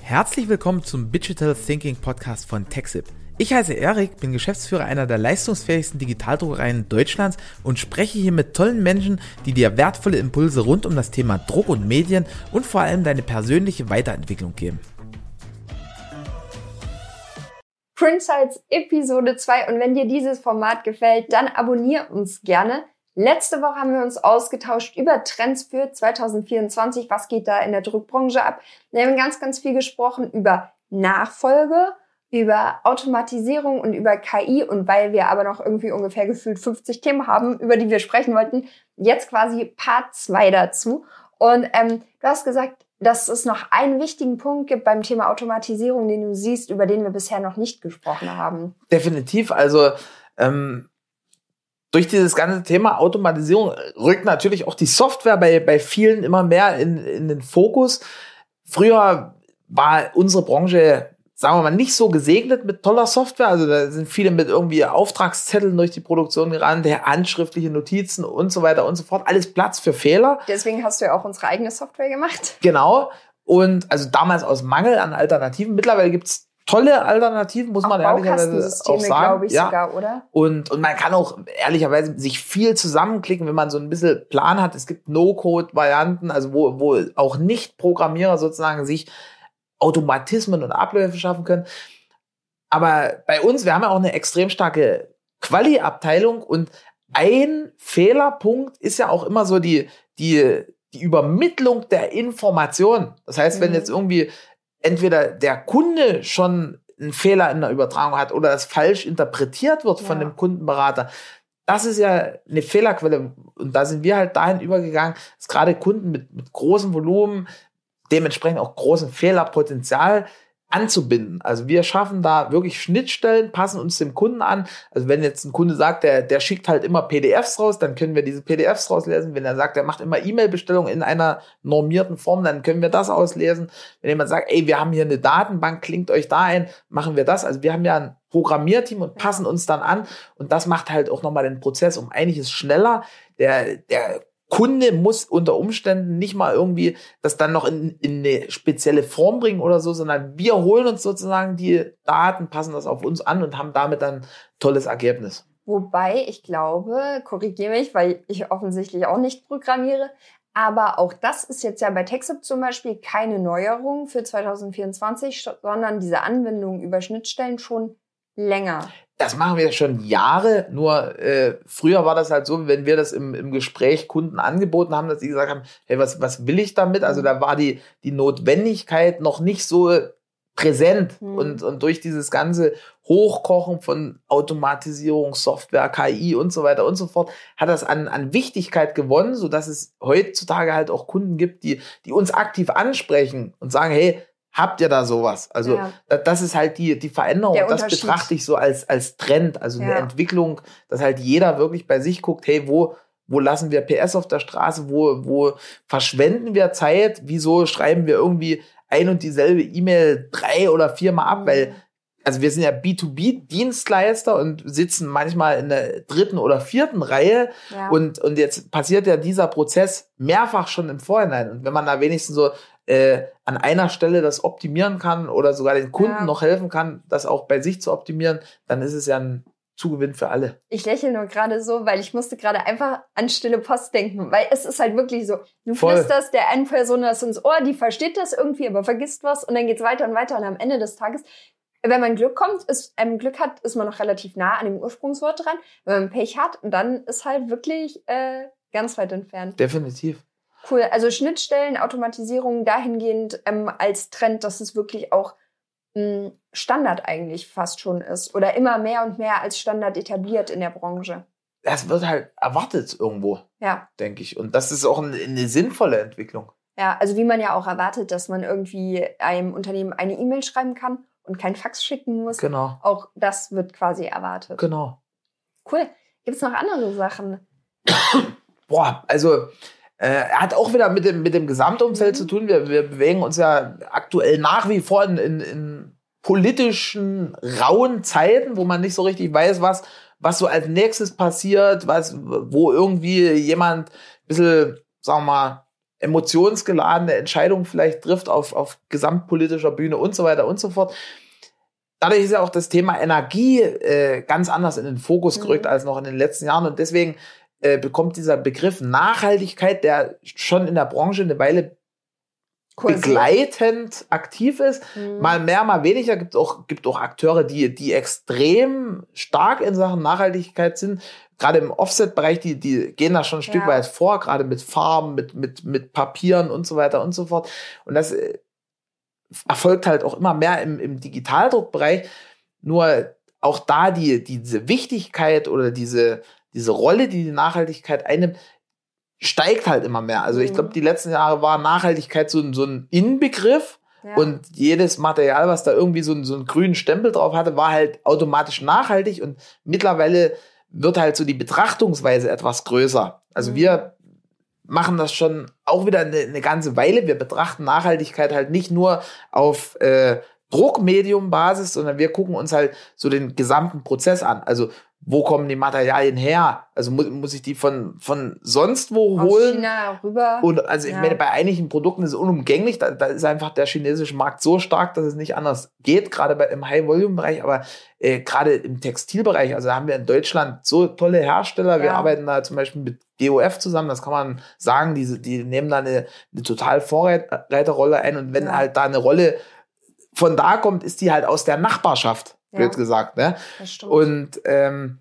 Herzlich willkommen zum Digital Thinking Podcast von TechSip. Ich heiße Erik, bin Geschäftsführer einer der leistungsfähigsten Digitaldruckereien Deutschlands und spreche hier mit tollen Menschen, die dir wertvolle Impulse rund um das Thema Druck und Medien und vor allem deine persönliche Weiterentwicklung geben. Prinsights Episode 2 und wenn dir dieses Format gefällt, dann abonnier uns gerne. Letzte Woche haben wir uns ausgetauscht über Trends für 2024. Was geht da in der Druckbranche ab? Wir haben ganz, ganz viel gesprochen über Nachfolge, über Automatisierung und über KI. Und weil wir aber noch irgendwie ungefähr gefühlt 50 Themen haben, über die wir sprechen wollten, jetzt quasi Part 2 dazu. Und ähm, du hast gesagt, dass es noch einen wichtigen Punkt gibt beim Thema Automatisierung, den du siehst, über den wir bisher noch nicht gesprochen haben. Definitiv. Also ähm, durch dieses ganze Thema Automatisierung rückt natürlich auch die Software bei, bei vielen immer mehr in, in den Fokus. Früher war unsere Branche, sagen wir mal, nicht so gesegnet mit toller Software. Also da sind viele mit irgendwie Auftragszetteln durch die Produktion gerannt, der handschriftliche Notizen und so weiter und so fort. Alles Platz für Fehler. Deswegen hast du ja auch unsere eigene Software gemacht. Genau. Und also damals aus Mangel an Alternativen. Mittlerweile gibt's tolle Alternativen, muss auch man ehrlicherweise auch sagen. Ich ja. sogar, oder? Und, und man kann auch ehrlicherweise sich viel zusammenklicken, wenn man so ein bisschen Plan hat. Es gibt No-Code-Varianten, also wo, wo auch Nicht-Programmierer sozusagen sich Automatismen und Abläufe schaffen können. Aber bei uns, wir haben ja auch eine extrem starke Quali-Abteilung und ein Fehlerpunkt ist ja auch immer so die, die, die Übermittlung der Information. Das heißt, wenn mhm. jetzt irgendwie entweder der Kunde schon einen Fehler in der Übertragung hat oder es falsch interpretiert wird ja. von dem Kundenberater. Das ist ja eine Fehlerquelle. Und da sind wir halt dahin übergegangen, dass gerade Kunden mit, mit großem Volumen, dementsprechend auch großem Fehlerpotenzial, anzubinden. Also wir schaffen da wirklich Schnittstellen, passen uns dem Kunden an. Also wenn jetzt ein Kunde sagt, der, der schickt halt immer PDFs raus, dann können wir diese PDFs rauslesen. Wenn er sagt, er macht immer E-Mail-Bestellungen in einer normierten Form, dann können wir das auslesen. Wenn jemand sagt, ey, wir haben hier eine Datenbank, klingt euch da ein, machen wir das. Also wir haben ja ein Programmierteam und passen uns dann an. Und das macht halt auch nochmal den Prozess um einiges schneller. Der, der Kunde muss unter Umständen nicht mal irgendwie das dann noch in, in eine spezielle Form bringen oder so, sondern wir holen uns sozusagen die Daten, passen das auf uns an und haben damit dann tolles Ergebnis. Wobei ich glaube, korrigiere mich, weil ich offensichtlich auch nicht programmiere, aber auch das ist jetzt ja bei TechSoup zum Beispiel keine Neuerung für 2024, sondern diese Anwendung über Schnittstellen schon länger das machen wir schon Jahre, nur äh, früher war das halt so, wenn wir das im, im Gespräch Kunden angeboten haben, dass sie gesagt haben, hey, was, was will ich damit? Also da war die, die Notwendigkeit noch nicht so präsent mhm. und, und durch dieses ganze Hochkochen von Automatisierung, Software, KI und so weiter und so fort, hat das an, an Wichtigkeit gewonnen, so dass es heutzutage halt auch Kunden gibt, die, die uns aktiv ansprechen und sagen, hey, habt ihr da sowas? Also ja. das ist halt die, die Veränderung. Das betrachte ich so als, als Trend, also ja. eine Entwicklung, dass halt jeder wirklich bei sich guckt, hey, wo, wo lassen wir PS auf der Straße? Wo, wo verschwenden wir Zeit? Wieso schreiben wir irgendwie ein und dieselbe E-Mail drei oder viermal ab? Mhm. Weil, also wir sind ja B2B-Dienstleister und sitzen manchmal in der dritten oder vierten Reihe. Ja. Und, und jetzt passiert ja dieser Prozess mehrfach schon im Vorhinein. Und wenn man da wenigstens so äh, an einer Stelle das optimieren kann oder sogar den Kunden ja. noch helfen kann, das auch bei sich zu optimieren, dann ist es ja ein Zugewinn für alle. Ich lächle nur gerade so, weil ich musste gerade einfach an stille Post denken, weil es ist halt wirklich so, du flüsterst der einen Person das ins Ohr, die versteht das irgendwie, aber vergisst was und dann geht's weiter und weiter und am Ende des Tages, wenn man Glück kommt, ist, ähm, Glück hat, ist man noch relativ nah an dem Ursprungswort dran. Wenn man Pech hat, dann ist halt wirklich äh, ganz weit entfernt. Definitiv. Cool. Also Schnittstellen, Automatisierung dahingehend ähm, als Trend, dass es wirklich auch mh, Standard eigentlich fast schon ist oder immer mehr und mehr als Standard etabliert in der Branche. Das wird halt erwartet irgendwo, ja. denke ich. Und das ist auch eine, eine sinnvolle Entwicklung. Ja, also wie man ja auch erwartet, dass man irgendwie einem Unternehmen eine E-Mail schreiben kann und kein Fax schicken muss. Genau. Auch das wird quasi erwartet. Genau. Cool. Gibt es noch andere Sachen? Boah, also äh, er hat auch wieder mit dem, mit dem Gesamtumfeld mhm. zu tun. Wir, wir bewegen uns ja aktuell nach wie vor in, in, in politischen rauen Zeiten, wo man nicht so richtig weiß, was, was so als nächstes passiert, was, wo irgendwie jemand ein bisschen, sagen wir mal, emotionsgeladene Entscheidungen vielleicht trifft auf, auf gesamtpolitischer Bühne und so weiter und so fort. Dadurch ist ja auch das Thema Energie äh, ganz anders in den Fokus gerückt mhm. als noch in den letzten Jahren. Und deswegen äh, bekommt dieser Begriff Nachhaltigkeit, der schon in der Branche eine Weile begleitend aktiv ist. Mhm. Mal mehr, mal weniger. Gibt auch, gibt auch Akteure, die, die extrem stark in Sachen Nachhaltigkeit sind. Gerade im Offset-Bereich, die, die gehen da schon ein Stück ja. weit vor, gerade mit Farben, mit, mit, mit Papieren und so weiter und so fort. Und das äh, erfolgt halt auch immer mehr im, im Digitaldruckbereich. Nur auch da die, diese Wichtigkeit oder diese, diese Rolle, die die Nachhaltigkeit einnimmt, steigt halt immer mehr. Also ich glaube, mhm. die letzten Jahre war Nachhaltigkeit so, so ein Inbegriff. Ja. Und jedes Material, was da irgendwie so, so einen grünen Stempel drauf hatte, war halt automatisch nachhaltig. Und mittlerweile wird halt so die Betrachtungsweise etwas größer. Also mhm. wir machen das schon auch wieder eine, eine, ganze Weile. Wir betrachten Nachhaltigkeit halt nicht nur auf äh, Druckmedium-Basis, sondern wir gucken uns halt so den gesamten Prozess an. Also wo kommen die Materialien her? Also muss, muss ich die von, von sonst wo Aus holen? China rüber. Und also ja. ich meine, bei einigen Produkten ist es unumgänglich. Da, da ist einfach der chinesische Markt so stark, dass es nicht anders geht, gerade bei, im High-Volume-Bereich, aber äh, gerade im Textilbereich. Also haben wir in Deutschland so tolle Hersteller. Ja. Wir arbeiten da zum Beispiel mit GOF zusammen, das kann man sagen, die, die nehmen da eine, eine total Vorreiterrolle ein. Und wenn ja. halt da eine Rolle von da kommt, ist die halt aus der Nachbarschaft blöd gesagt. Ne? Und ähm,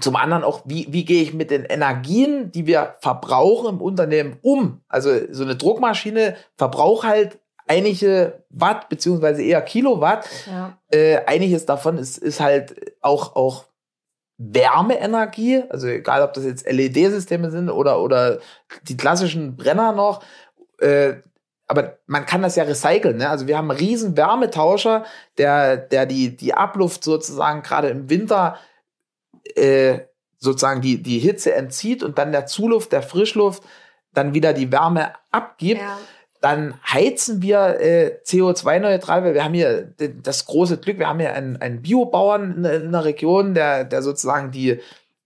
zum anderen auch, wie, wie gehe ich mit den Energien, die wir verbrauchen im Unternehmen um? Also so eine Druckmaschine verbraucht halt einige Watt beziehungsweise eher Kilowatt. Ja. Äh, einiges davon ist, ist halt auch, auch Wärmeenergie, also egal ob das jetzt LED-Systeme sind oder, oder die klassischen Brenner noch. Äh, aber man kann das ja recyceln. Ne? Also wir haben einen riesen Wärmetauscher, der, der die, die Abluft sozusagen gerade im Winter äh, sozusagen die, die Hitze entzieht und dann der Zuluft, der Frischluft dann wieder die Wärme abgibt. Ja. Dann heizen wir äh, CO2-neutral, weil wir haben hier das große Glück, wir haben hier einen, einen Biobauern in, in der Region, der, der sozusagen die,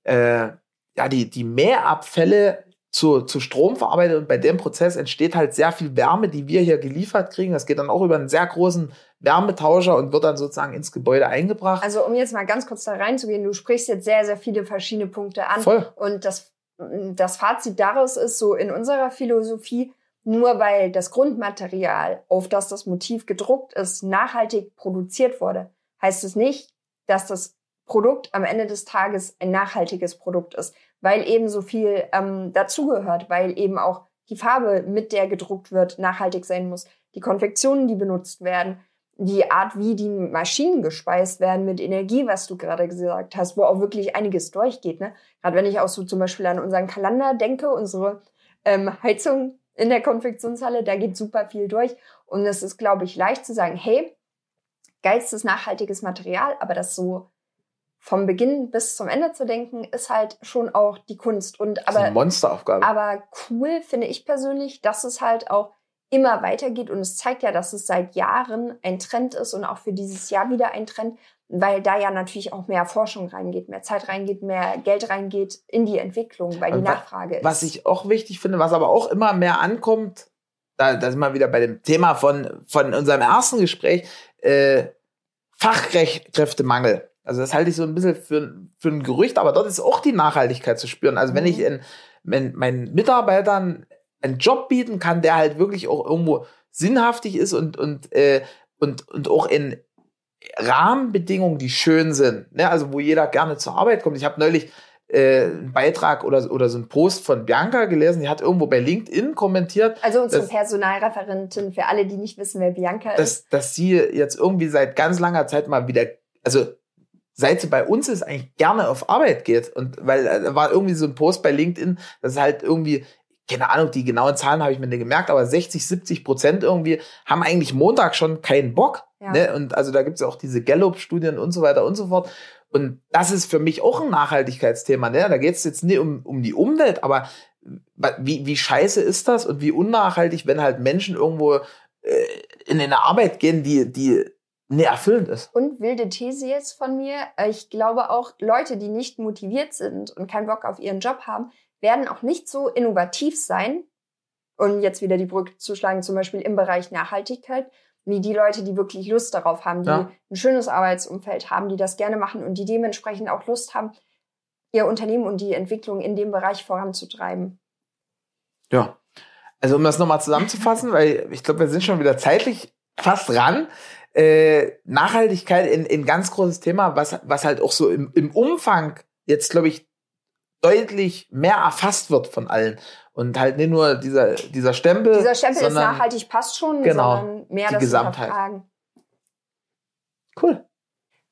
äh, ja, die, die Meerabfälle zu, zu Strom verarbeitet und bei dem Prozess entsteht halt sehr viel Wärme, die wir hier geliefert kriegen. Das geht dann auch über einen sehr großen Wärmetauscher und wird dann sozusagen ins Gebäude eingebracht. Also um jetzt mal ganz kurz da reinzugehen, du sprichst jetzt sehr, sehr viele verschiedene Punkte an. Voll. Und das, das Fazit daraus ist so in unserer Philosophie, nur weil das Grundmaterial, auf das das Motiv gedruckt ist, nachhaltig produziert wurde, heißt es nicht, dass das Produkt am Ende des Tages ein nachhaltiges Produkt ist weil eben so viel ähm, dazugehört, weil eben auch die Farbe, mit der gedruckt wird, nachhaltig sein muss. Die Konfektionen, die benutzt werden, die Art, wie die Maschinen gespeist werden mit Energie, was du gerade gesagt hast, wo auch wirklich einiges durchgeht. Ne? Gerade wenn ich auch so zum Beispiel an unseren Kalender denke, unsere ähm, Heizung in der Konfektionshalle, da geht super viel durch. Und es ist, glaube ich, leicht zu sagen, hey, geilstes nachhaltiges Material, aber das so vom Beginn bis zum Ende zu denken, ist halt schon auch die Kunst. Und aber, das ist eine Monsteraufgabe. Aber cool finde ich persönlich, dass es halt auch immer weitergeht und es zeigt ja, dass es seit Jahren ein Trend ist und auch für dieses Jahr wieder ein Trend, weil da ja natürlich auch mehr Forschung reingeht, mehr Zeit reingeht, mehr Geld reingeht in die Entwicklung, weil die was, Nachfrage ist. Was ich auch wichtig finde, was aber auch immer mehr ankommt, da, da sind wir wieder bei dem Thema von, von unserem ersten Gespräch, äh, Fachkräftemangel. Also das halte ich so ein bisschen für, für ein Gerücht, aber dort ist auch die Nachhaltigkeit zu spüren. Also wenn ich mhm. in, wenn meinen Mitarbeitern einen Job bieten kann, der halt wirklich auch irgendwo sinnhaftig ist und, und, äh, und, und auch in Rahmenbedingungen, die schön sind, ne? also wo jeder gerne zur Arbeit kommt. Ich habe neulich äh, einen Beitrag oder, oder so einen Post von Bianca gelesen, die hat irgendwo bei LinkedIn kommentiert. Also unsere dass, Personalreferentin, für alle, die nicht wissen, wer Bianca dass, ist. Dass sie jetzt irgendwie seit ganz langer Zeit mal wieder, also seit sie bei uns ist, eigentlich gerne auf Arbeit geht. Und weil äh, da war irgendwie so ein Post bei LinkedIn, das ist halt irgendwie, keine Ahnung, die genauen Zahlen habe ich mir nicht gemerkt, aber 60, 70 Prozent irgendwie haben eigentlich Montag schon keinen Bock. Ja. Ne? Und also da gibt es ja auch diese Gallup-Studien und so weiter und so fort. Und das ist für mich auch ein Nachhaltigkeitsthema. Ne? Da geht es jetzt nicht um, um die Umwelt, aber wie, wie scheiße ist das und wie unnachhaltig, wenn halt Menschen irgendwo äh, in eine Arbeit gehen, die, die nee, erfüllend ist. Und wilde These jetzt von mir. Ich glaube auch, Leute, die nicht motiviert sind und keinen Bock auf ihren Job haben, werden auch nicht so innovativ sein um jetzt wieder die Brücke zu schlagen, zum Beispiel im Bereich Nachhaltigkeit, wie die Leute, die wirklich Lust darauf haben, die Ja. ein schönes Arbeitsumfeld haben, die das gerne machen und die dementsprechend auch Lust haben, ihr Unternehmen und die Entwicklung in dem Bereich voranzutreiben. Ja. Also um das nochmal zusammenzufassen, weil ich glaube, wir sind schon wieder zeitlich fast dran. Äh, Nachhaltigkeit in, in ganz großes Thema, was, was halt auch so im, im Umfang jetzt, glaube ich, deutlich mehr erfasst wird von allen. Und halt nicht nur dieser, dieser Stempel. Dieser Stempel ist nachhaltig, passt schon, Genau, sondern mehr die das Gesamtheit. Hinterfragen. Cool.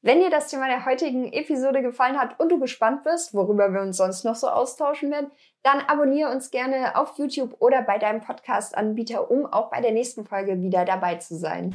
Wenn dir das Thema der heutigen Episode gefallen hat und du gespannt bist, worüber wir uns sonst noch so austauschen werden, dann abonniere uns gerne auf YouTube oder bei deinem Podcast-Anbieter, um auch bei der nächsten Folge wieder dabei zu sein.